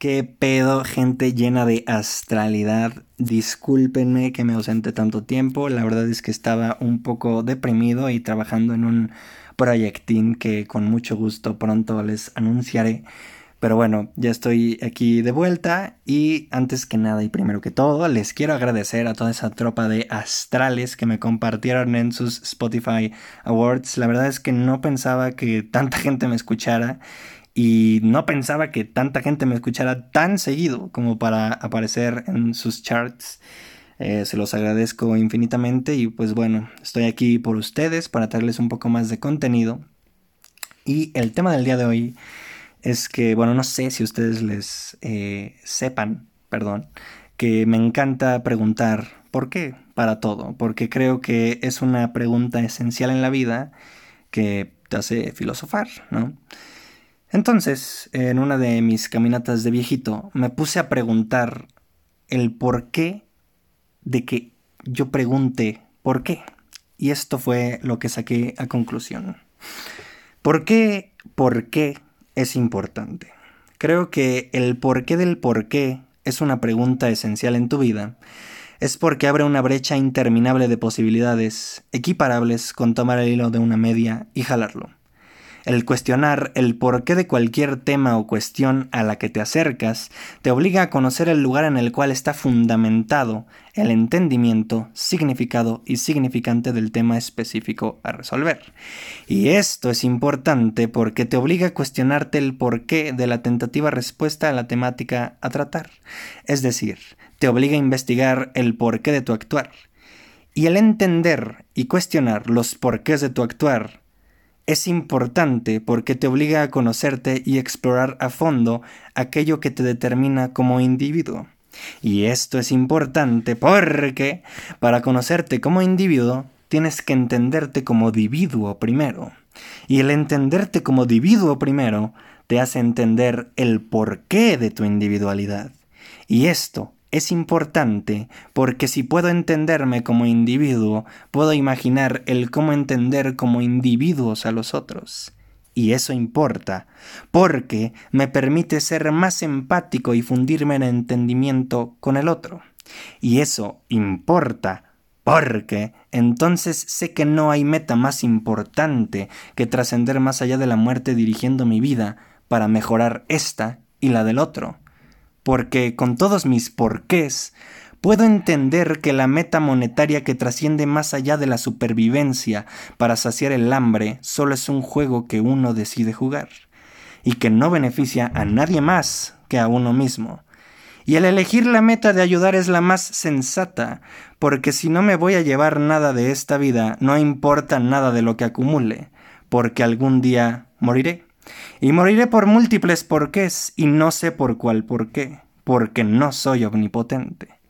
¿Qué pedo, gente llena de astralidad? Discúlpenme que me ausente tanto tiempo. La verdad es que estaba un poco deprimido y trabajando en un proyectín que con mucho gusto pronto les anunciaré. Pero bueno, ya estoy aquí de vuelta y antes que nada y primero que todo, les quiero agradecer a toda esa tropa de astrales que me compartieron en sus Spotify Awards. La verdad es que no pensaba que tanta gente me escuchara y no pensaba que tanta gente me escuchara tan seguido como para aparecer en sus charts. Eh, se los agradezco infinitamente y pues bueno, estoy aquí por ustedes para traerles un poco más de contenido. Y el tema del día de hoy es que, bueno, no sé si ustedes les eh, sepan, perdón, que me encanta preguntar por qué para todo, porque creo que es una pregunta esencial en la vida que te hace filosofar, ¿no? Entonces, en una de mis caminatas de viejito, me puse a preguntar el por qué de que yo pregunte por qué. Y esto fue lo que saqué a conclusión. ¿Por qué, por qué es importante? Creo que el por qué del por qué es una pregunta esencial en tu vida. Es porque abre una brecha interminable de posibilidades, equiparables con tomar el hilo de una media y jalarlo. El cuestionar el porqué de cualquier tema o cuestión a la que te acercas te obliga a conocer el lugar en el cual está fundamentado el entendimiento, significado y significante del tema específico a resolver. Y esto es importante porque te obliga a cuestionarte el porqué de la tentativa respuesta a la temática a tratar. Es decir, te obliga a investigar el porqué de tu actuar. Y el entender y cuestionar los porqués de tu actuar es importante porque te obliga a conocerte y explorar a fondo aquello que te determina como individuo. Y esto es importante porque para conocerte como individuo tienes que entenderte como individuo primero. Y el entenderte como individuo primero te hace entender el porqué de tu individualidad. Y esto es importante porque si puedo entenderme como individuo, puedo imaginar el cómo entender como individuos a los otros. Y eso importa, porque me permite ser más empático y fundirme en entendimiento con el otro. Y eso importa, porque entonces sé que no hay meta más importante que trascender más allá de la muerte dirigiendo mi vida para mejorar esta y la del otro porque con todos mis porqués puedo entender que la meta monetaria que trasciende más allá de la supervivencia para saciar el hambre solo es un juego que uno decide jugar, y que no beneficia a nadie más que a uno mismo. Y el elegir la meta de ayudar es la más sensata, porque si no me voy a llevar nada de esta vida, no importa nada de lo que acumule, porque algún día moriré. Y moriré por múltiples porqués y no sé por cuál porqué, porque no soy omnipotente.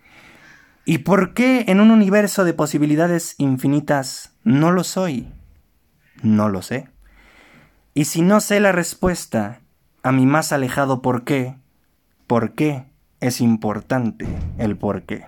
¿Y por qué en un universo de posibilidades infinitas no lo soy? No lo sé. Y si no sé la respuesta a mi más alejado por qué, ¿por qué es importante el por qué?